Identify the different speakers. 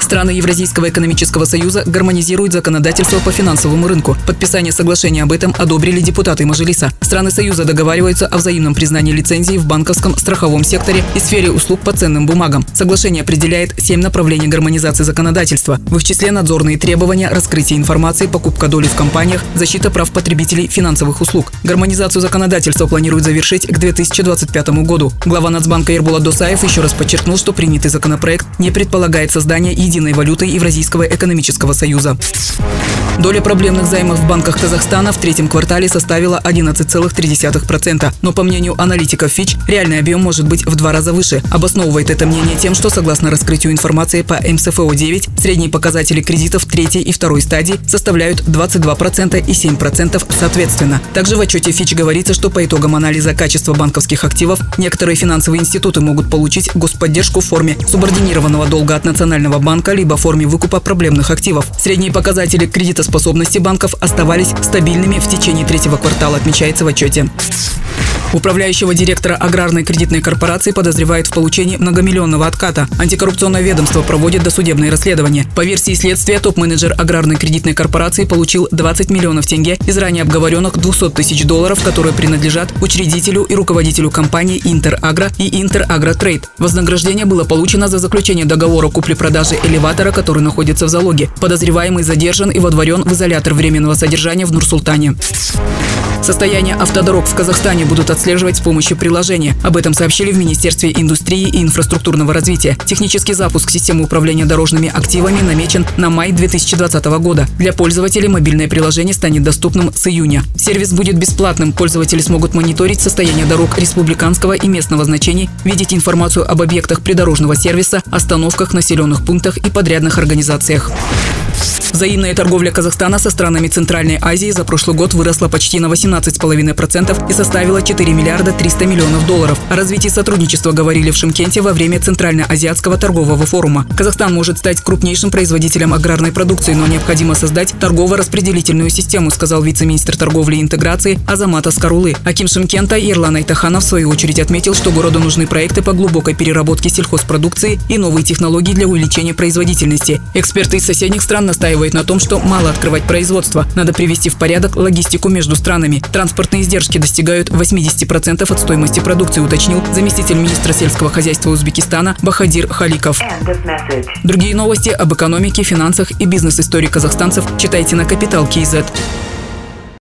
Speaker 1: Страны Евразийского экономического союза гармонизируют законодательство по финансовому рынку. Подписание соглашения об этом одобрили депутаты Мажилиса. Страны Союза договариваются о взаимном признании лицензий в банковском, страховом секторе и сфере услуг по ценным бумагам. Соглашение определяет семь направлений гармонизации законодательства. В их числе надзорные требования, раскрытие информации, покупка доли в компаниях, защита прав потребителей финансовых услуг. Гармонизацию законодательства планируют завершить к 2025 году. Глава Нацбанка Ербулат Досаев еще раз подчеркнул, что принятый законопроект не предполагает создание единого единой валютой Евразийского экономического союза. Доля проблемных займов в банках Казахстана в третьем квартале составила 11,3%. Но по мнению аналитиков Fitch, реальный объем может быть в два раза выше. Обосновывает это мнение тем, что согласно раскрытию информации по МСФО-9, средние показатели кредитов третьей и второй стадии составляют 22% и 7% соответственно. Также в отчете Fitch говорится, что по итогам анализа качества банковских активов некоторые финансовые институты могут получить господдержку в форме субординированного долга от Национального банка банка, либо в форме выкупа проблемных активов. Средние показатели кредитоспособности банков оставались стабильными в течение третьего квартала, отмечается в отчете. Управляющего директора аграрной кредитной корпорации подозревают в получении многомиллионного отката. Антикоррупционное ведомство проводит досудебные расследования. По версии следствия, топ-менеджер аграрной кредитной корпорации получил 20 миллионов тенге из ранее обговоренных 200 тысяч долларов, которые принадлежат учредителю и руководителю компании Интерагро и Интерагротрейд. Вознаграждение было получено за заключение договора купли-продажи элеватора, который находится в залоге. Подозреваемый задержан и водворен в изолятор временного содержания в Нур-Султане. Состояние автодорог в Казахстане будут отслеживать с помощью приложения. Об этом сообщили в Министерстве индустрии и инфраструктурного развития. Технический запуск системы управления дорожными активами намечен на май 2020 года. Для пользователей мобильное приложение станет доступным с июня. Сервис будет бесплатным. Пользователи смогут мониторить состояние дорог республиканского и местного значений, видеть информацию об объектах придорожного сервиса, остановках, населенных пунктах и подрядных организациях. Взаимная торговля Казахстана со странами Центральной Азии за прошлый год выросла почти на 18,5% и составила 4 миллиарда 300 миллионов долларов. О развитии сотрудничества говорили в Шимкенте во время Центральноазиатского торгового форума. Казахстан может стать крупнейшим производителем аграрной продукции, но необходимо создать торгово-распределительную систему, сказал вице-министр торговли и интеграции Азамат Аскарулы. Аким Шимкента Ирлан Айтаханов в свою очередь отметил, что городу нужны проекты по глубокой переработке сельхозпродукции и новые технологии для увеличения производительности. Эксперты из соседних стран настаивают настаивает на том, что мало открывать производство. Надо привести в порядок логистику между странами. Транспортные издержки достигают 80% от стоимости продукции, уточнил заместитель министра сельского хозяйства Узбекистана Бахадир Халиков. Другие новости об экономике, финансах и бизнес-истории казахстанцев читайте на Капитал Киезет.